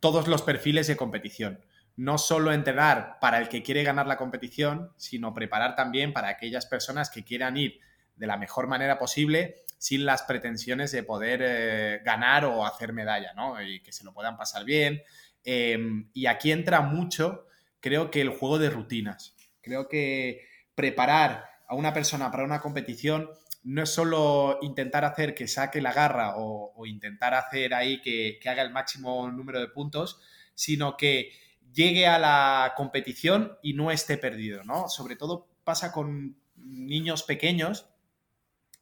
todos los perfiles de competición. No solo entrenar para el que quiere ganar la competición, sino preparar también para aquellas personas que quieran ir de la mejor manera posible sin las pretensiones de poder eh, ganar o hacer medalla, ¿no? Y que se lo puedan pasar bien. Em, y aquí entra mucho, creo que el juego de rutinas. Creo que preparar a una persona para una competición no es solo intentar hacer que saque la garra o, intentar hacer ahí que, haga el máximo número de puntos, sino que llegue a la competición y no esté perdido, ¿no? Sobre todo pasa con niños pequeños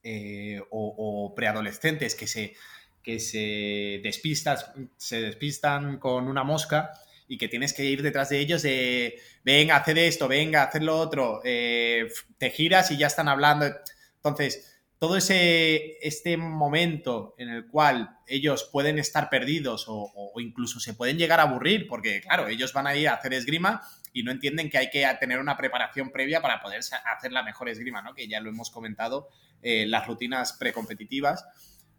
eh, o, preadolescentes que se, que se, despistan, se despistan con una mosca y que tienes que ir detrás de ellos de, venga, haced esto, venga, haced lo otro, eh, te giras y ya están hablando. Entonces, todo ese este momento en el cual ellos pueden estar perdidos o, incluso se pueden llegar a aburrir, porque claro, ellos van a ir a hacer esgrima y no entienden que hay que tener una preparación previa para poder hacer la mejor esgrima, ¿no? Que ya lo hemos comentado, eh, las rutinas precompetitivas.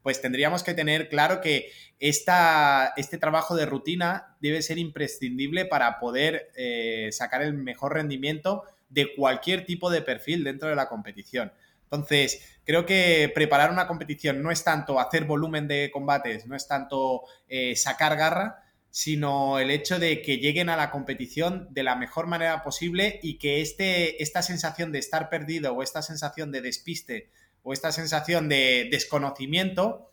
Pues tendríamos que tener claro que esta, este trabajo de rutina debe ser imprescindible para poder eh, sacar el mejor rendimiento de cualquier tipo de perfil dentro de la competición. Entonces, creo que preparar una competición no es tanto hacer volumen de combates, no es tanto eh, sacar garra, sino el hecho de que lleguen a la competición de la mejor manera posible y que este, esta sensación de estar perdido o esta sensación de despiste o esta sensación de desconocimiento,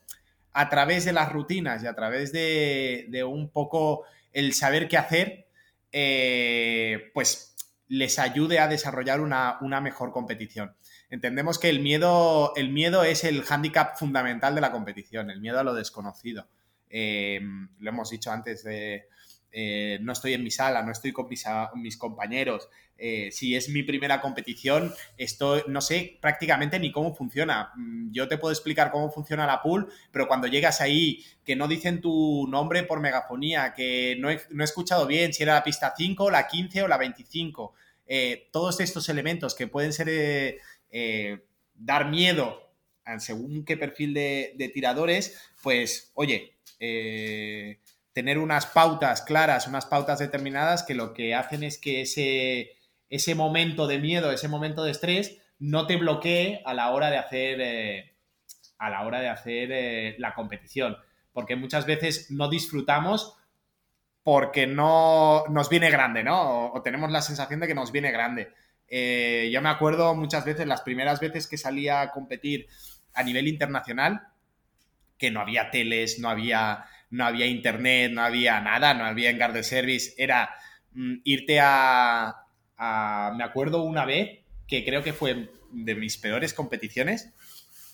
a través de las rutinas y a través de, un poco el saber qué hacer, eh, pues les ayude a desarrollar una, una mejor competición entendemos que el miedo, el miedo es el hándicap fundamental de la competición, el miedo a lo desconocido. Eh, lo hemos dicho antes de... Eh, no estoy en mi sala, no estoy con mis, compañeros. Eh, si es mi primera competición, esto no sé prácticamente ni cómo funciona. Mm, yo te puedo explicar cómo funciona la pool, pero cuando llegas ahí, que no dicen tu nombre por megafonía, que no he, no he escuchado bien si era la pista 5, la 15 o la 25. todos estos elementos que pueden ser eh, dar miedo según qué perfil de, tiradores, pues oye, eh, tener unas pautas claras, unas pautas determinadas que lo que hacen es que ese, ese momento de miedo, ese momento de estrés, no te bloquee a la hora de hacer, eh, a la, hora de hacer la competición. Porque muchas veces no disfrutamos porque no nos viene grande, ¿no? o tenemos la sensación de que nos viene grande. Eh, yo me acuerdo muchas veces, las primeras veces que salía a competir a nivel internacional, que no había teles, no había, no había internet, no había nada, no había engar era mm, irte a, Me acuerdo una vez, que creo que fue de mis peores competiciones,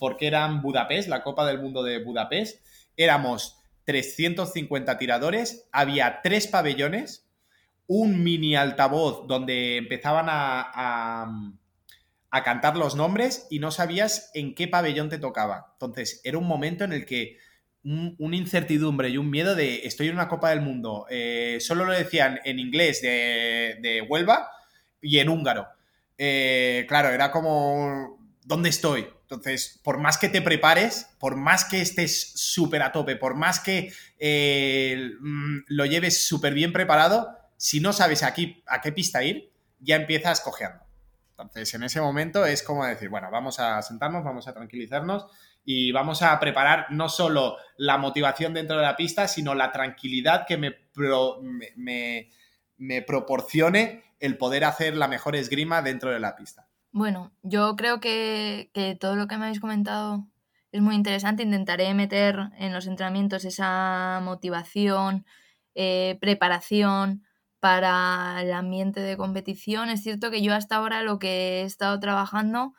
porque eran Budapest, la Copa del Mundo de Budapest, éramos 350 tiradores, había tres pabellones, un mini altavoz donde empezaban a, a, cantar los nombres y no sabías en qué pabellón te tocaba. Entonces, era un momento en el que una incertidumbre y un miedo de estoy en una Copa del Mundo. Eh, solo lo decían en inglés de, de Huelva y en húngaro. Eh, claro, era como, ¿dónde estoy? Entonces, por más que te prepares, por más que estés súper a tope, por más que eh, mm, lo lleves súper bien preparado, si no sabes aquí a qué pista ir, ya empiezas cojeando. Entonces, en ese momento es como decir, bueno, vamos a sentarnos, vamos a tranquilizarnos y vamos a preparar no solo la motivación dentro de la pista, sino la tranquilidad que me, me, proporcione el poder hacer la mejor esgrima dentro de la pista. Bueno, yo creo que, todo lo que me habéis comentado es muy interesante. Intentaré meter en los entrenamientos esa motivación, eh, preparación, para el ambiente de competición. Es cierto que yo hasta ahora lo que he estado trabajando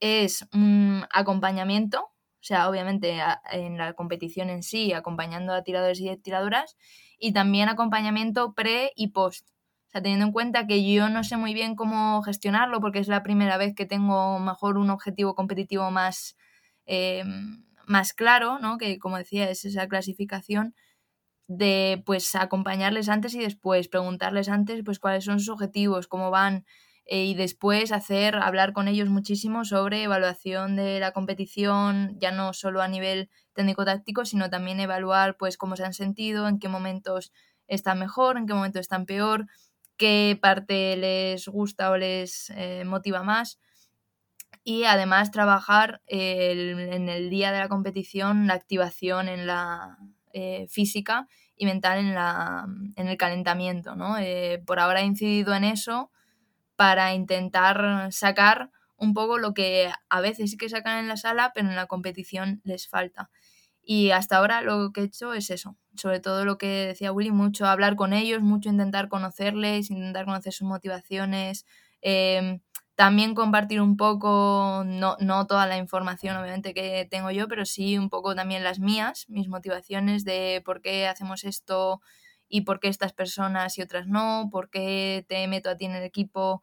es un acompañamiento, o sea, obviamente en la competición en sí, acompañando a tiradores y tiradoras, y también acompañamiento pre y post. O sea, teniendo en cuenta que yo no sé muy bien cómo gestionarlo, porque es la primera vez que tengo mejor un objetivo competitivo más em, más claro, ¿no? Que como decía, es esa clasificación de pues acompañarles antes y después, preguntarles antes pues cuáles son sus objetivos, cómo van eh, y después hacer hablar con ellos muchísimo sobre evaluación de la competición, ya no solo a nivel técnico-táctico, sino también evaluar pues cómo se han sentido, en qué momentos están mejor, en qué momentos están peor, qué parte les gusta o les eh, motiva más. Y además trabajar en el día de la competición la activación en la eh, física y mental en, la, en el calentamiento. ¿no? Eh, por ahora he incidido en eso para intentar sacar un poco lo que a veces sí que sacan en la sala, pero en la competición les falta. Y hasta ahora lo que he hecho es eso, sobre todo lo que decía Willy, mucho hablar con ellos, mucho intentar conocerles, intentar conocer sus motivaciones, eh, también compartir un poco, no, no toda la información obviamente que tengo yo, pero sí un poco también las mías, mis motivaciones de por qué hacemos esto y por qué estas personas y otras no, por qué te meto a ti en el equipo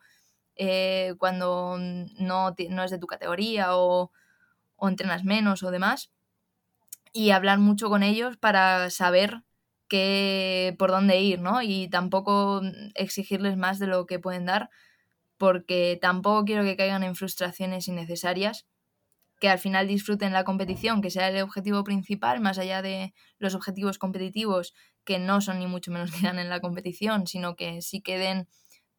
eh, cuando no, no, es de tu categoría o, o entrenas menos o demás. Y hablar mucho con ellos para saber qué, por dónde ir, ¿no? Y tampoco exigirles más de lo que pueden dar porque tampoco quiero que caigan en frustraciones innecesarias, que al final disfruten la competición, que sea el objetivo principal, más allá de los objetivos competitivos, que no son ni mucho menos que ganen la competición, sino que sí que den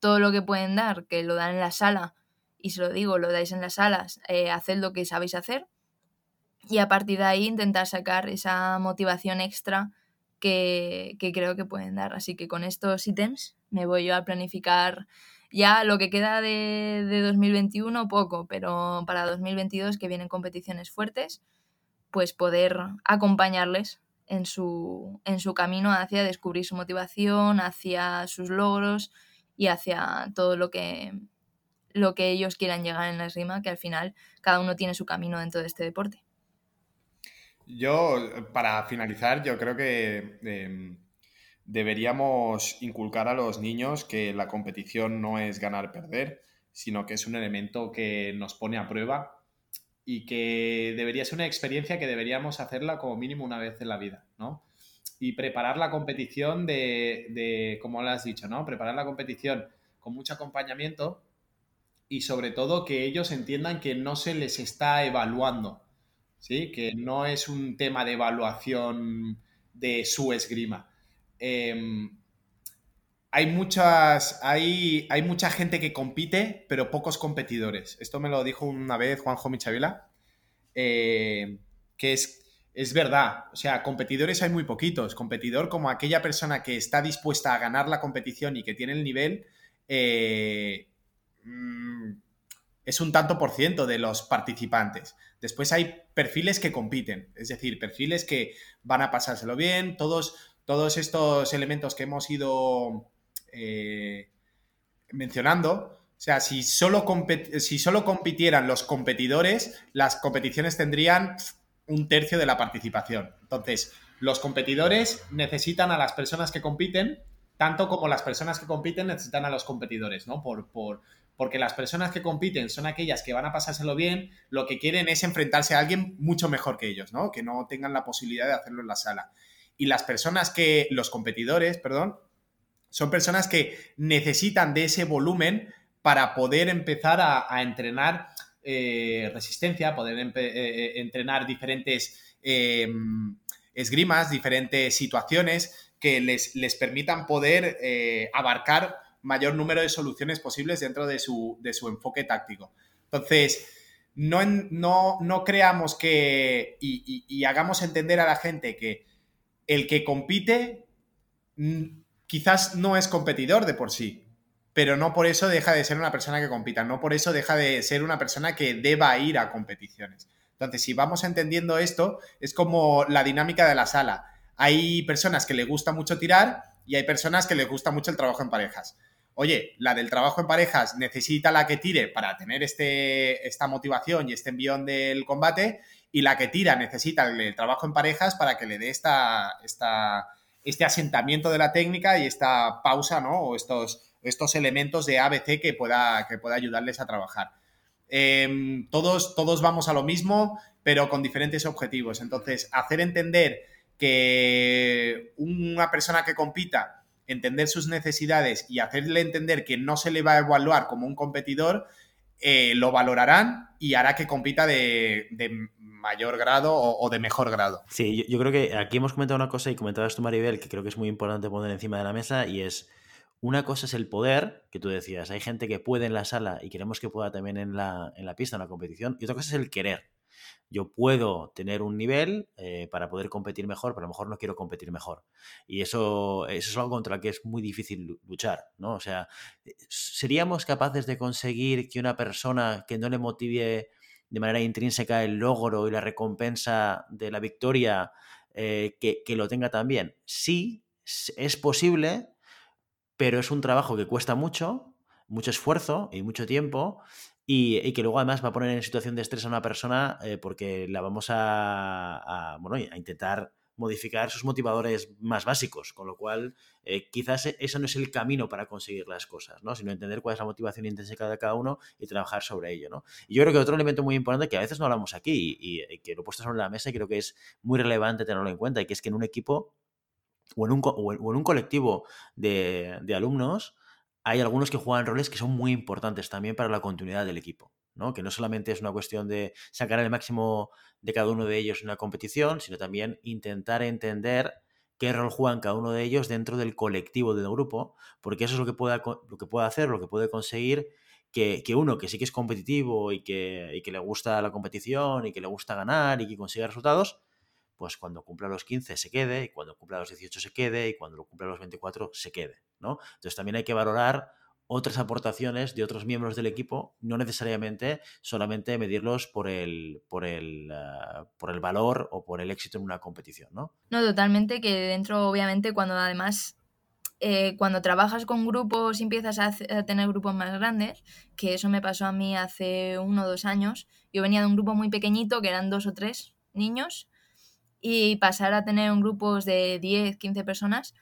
todo lo que pueden dar, que lo dan en la sala, y se lo digo, lo dais en las salas, eh, haced lo que sabéis hacer, y a partir de ahí intentar sacar esa motivación extra que, que creo que pueden dar. Así que con estos ítems me voy yo a planificar ya lo que queda de, 2021, poco, pero para 2022, que vienen competiciones fuertes, pues poder acompañarles en su, en su camino hacia descubrir su motivación, hacia sus logros y hacia todo lo que, lo que ellos quieran llegar en la esgrima, que al final cada uno tiene su camino dentro de este deporte. Yo, para finalizar, yo creo que em, deberíamos inculcar a los niños que la competición no es ganar-perder, sino que es un elemento que nos pone a prueba y que debería ser una experiencia que deberíamos hacerla como mínimo una vez en la vida, ¿no? Y preparar la competición de, como lo has dicho, ¿no? Preparar la competición con mucho acompañamiento y sobre todo que ellos entiendan que no se les está evaluando, ¿sí? Que no es un tema de evaluación de su esgrima, Em, hay muchas. Hay, hay mucha gente que compite, pero pocos competidores. Esto me lo dijo una vez Juanjo Michavila. Eh, que es, es verdad. O sea, competidores hay muy poquitos. Competidor como aquella persona que está dispuesta a ganar la competición y que tiene el nivel. Eh, mm, es un tanto por ciento de los participantes. Después hay perfiles que compiten, es decir, perfiles que van a pasárselo bien, todos todos estos elementos que hemos ido eh, mencionando, o sea, si solo, si solo compitieran los competidores, las competiciones tendrían un tercio de la participación. Entonces, los competidores necesitan a las personas que compiten, tanto como las personas que compiten necesitan a los competidores, ¿no? Por, por, porque las personas que compiten son aquellas que van a pasárselo bien, lo que quieren es enfrentarse a alguien mucho mejor que ellos, ¿no? Que no tengan la posibilidad de hacerlo en la sala y las personas que, los competidores, perdón, son personas que necesitan de ese volumen para poder empezar a, entrenar eh, resistencia, poder eh, eh, entrenar diferentes esgrimas, diferentes situaciones que les, les permitan poder abarcar mayor número de soluciones posibles dentro de su, enfoque táctico. Entonces, no, no, no creamos que y hagamos entender a la gente que el que compite mm, quizás no es competidor de por sí, pero no por eso deja de ser una persona que compita, no por eso deja de ser una persona que deba ir a competiciones. Entonces, si vamos entendiendo esto, es como la dinámica de la sala. Hay personas que le gusta mucho tirar y hay personas que les gusta mucho el trabajo en parejas. Oye, la del trabajo en parejas necesita la que tire para tener este, esta motivación y este envión del combate y la que tira necesita el, trabajo en parejas para que le dé esta, esta, este asentamiento de la técnica y esta pausa, ¿no? O estos, estos elementos de ABC que pueda, que pueda ayudarles a trabajar. em, todos, todos vamos a lo mismo, pero con diferentes objetivos. Entonces, hacer entender que una persona que compita, entender sus necesidades y hacerle entender que no se le va a evaluar como un competidor, eh, lo valorarán y hará que compita de, mayor grado o, de mejor grado. Sí, yo, creo que aquí hemos comentado una cosa y comentabas tú, Maribel, que creo que es muy importante poner encima de la mesa y es, una cosa es el poder, que tú decías, hay gente que puede en la sala y queremos que pueda también en la, en la pista, en la competición, y otra cosa es el querer yo puedo tener un nivel eh, para poder competir mejor, pero a lo mejor no quiero competir mejor. Y eso, eso es algo contra lo que es muy difícil luchar, ¿no? O sea, eh, ¿seríamos capaces de conseguir que una persona que no le motive de manera intrínseca el logro y la recompensa de la victoria, eh, que, que lo tenga también? Sí, es posible, pero es un trabajo que cuesta mucho, mucho esfuerzo y mucho tiempo y, que luego además va a poner en situación de estrés a una persona eh, porque la vamos a, bueno, a intentar modificar sus motivadores más básicos, con lo cual eh, quizás e, eso no es el camino para conseguir las cosas, ¿no? sino entender cuál es la motivación intrínseca de cada uno y trabajar sobre ello. ¿no? Y yo creo que otro elemento muy importante que a veces no hablamos aquí y, que lo he puesto sobre la mesa y creo que es muy relevante tenerlo en cuenta, y que es que en un equipo o en un, o en un colectivo de, de alumnos, hay algunos que juegan roles que son muy importantes también para la continuidad del equipo. ¿no? Que no solamente es una cuestión de sacar el máximo de cada uno de ellos en una competición, sino también intentar entender qué rol juegan cada uno de ellos dentro del colectivo del grupo, porque eso es lo que puede, lo que puede hacer, lo que puede conseguir que, uno que sí que es competitivo y que, y que le gusta la competición y que le gusta ganar y que consiga resultados, pues cuando cumpla los 15 se quede, y cuando cumpla los 18 se quede, y cuando cumpla los 24 se quede, ¿no? Entonces también hay que valorar otras aportaciones de otros miembros del equipo, no necesariamente solamente medirlos por el, por el, ah, por el valor o por el éxito en una competición, ¿no? No, totalmente, que dentro, obviamente, cuando además eh, cuando trabajas con grupos y empiezas a, tener grupos más grandes, que eso me pasó a mí hace uno o dos años, yo venía de un grupo muy pequeñito, que eran dos o tres niños, y pasar a tener un grupos de 10, 15 personas,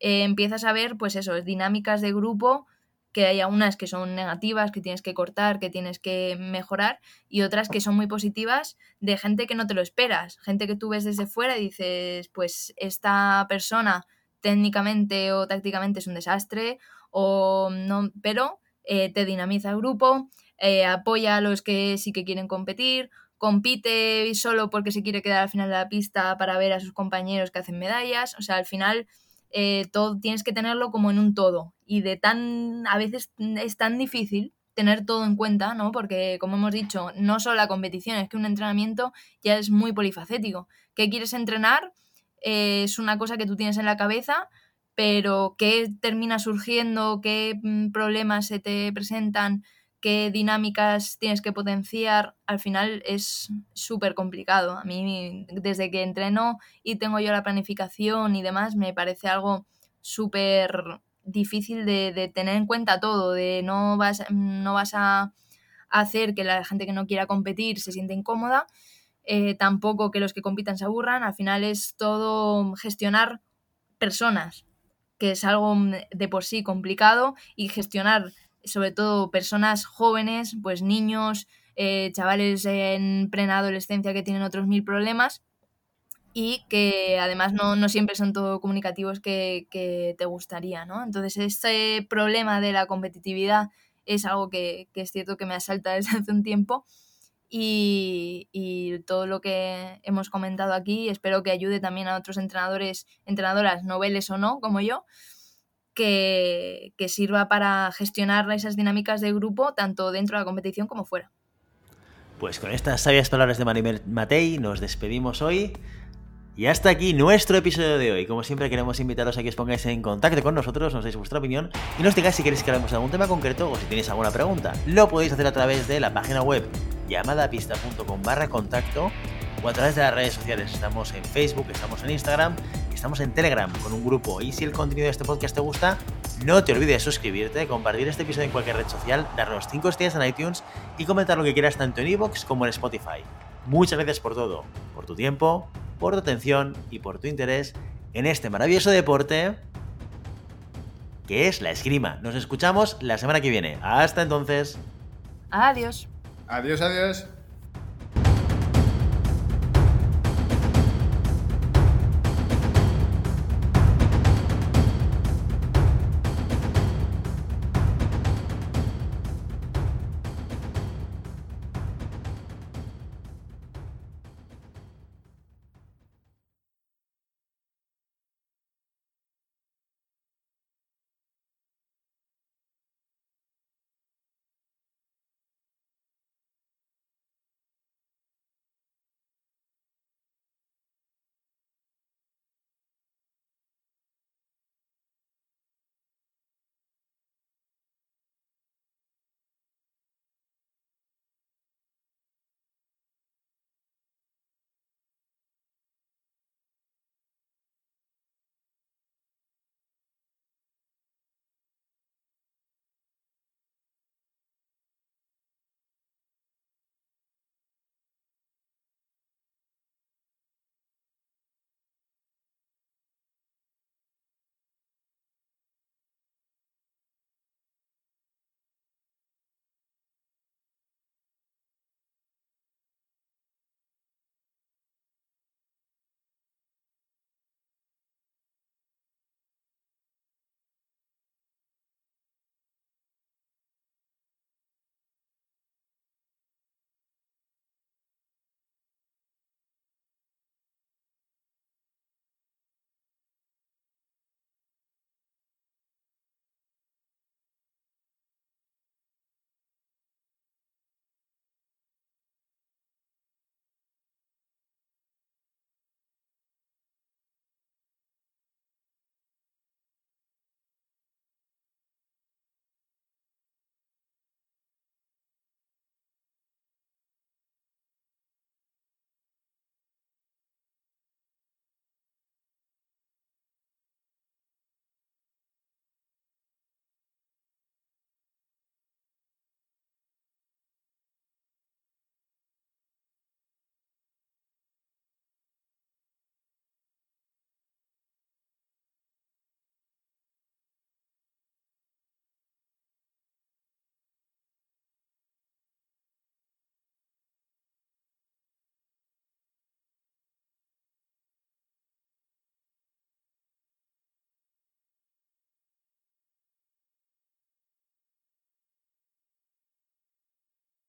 eh, empiezas a ver, pues eso, dinámicas de grupo, que hay unas que son negativas, que tienes que cortar, que tienes que mejorar, y otras que son muy positivas de gente que no te lo esperas, gente que tú ves desde fuera y dices, pues esta persona técnicamente o tácticamente es un desastre, o no, pero eh, te dinamiza el grupo, eh, apoya a los que sí que quieren competir, compite solo porque se quiere quedar al final de la pista para ver a sus compañeros que hacen medallas. O sea, al final eh, todo tienes que tenerlo como en un todo. Y de tan, a veces es tan difícil tener todo en cuenta, ¿no? Porque, como hemos dicho, no solo la competición, es que un entrenamiento ya es muy polifacético. ¿Qué quieres entrenar? Eh, es una cosa que tú tienes en la cabeza, pero qué termina surgiendo, qué mm, problemas se te presentan, qué dinámicas tienes que potenciar, al final es súper complicado. A mí, desde que entreno y tengo yo la planificación y demás, me parece algo súper difícil de, tener en cuenta todo, de no vas, no vas a hacer que la gente que no quiera competir se sienta incómoda, eh, tampoco que los que compitan se aburran, al final es todo gestionar personas, que es algo de por sí complicado, y gestionar sobre todo personas jóvenes, pues niños, eh, chavales en plena adolescencia que tienen otros mil problemas y que además no, siempre son todo comunicativos que, te gustaría, ¿no? Entonces, este problema de la competitividad es algo que, es cierto que me asalta desde hace un tiempo y, y, todo lo que hemos comentado aquí espero que ayude también a otros entrenadores, entrenadoras, noveles o no, como yo, que, sirva para gestionar esas dinámicas de grupo tanto dentro de la competición como fuera. Pues con estas sabias palabras de Maribel Matei nos despedimos hoy. Y hasta aquí nuestro episodio de hoy. Como siempre queremos invitaros a que os pongáis en contacto con nosotros, nos deis vuestra opinión y nos digáis si queréis que hablemos de algún tema concreto o si tenéis alguna pregunta. Lo podéis hacer a través de la página web llamadapista.com barra contacto o a través de las redes sociales. Estamos en Facebook, estamos en Instagram estamos en Telegram con un grupo. Y si el contenido de este podcast te gusta, no te olvides de suscribirte, compartir este episodio en cualquier red social, darnos 5 estrellas en iTunes y comentar lo que quieras tanto en iVoox como en Spotify. Muchas gracias por todo, por tu tiempo, por tu atención y por tu interés en este maravilloso deporte que es la esgrima. Nos escuchamos la semana que viene. Hasta entonces. Adiós. Adiós, adiós.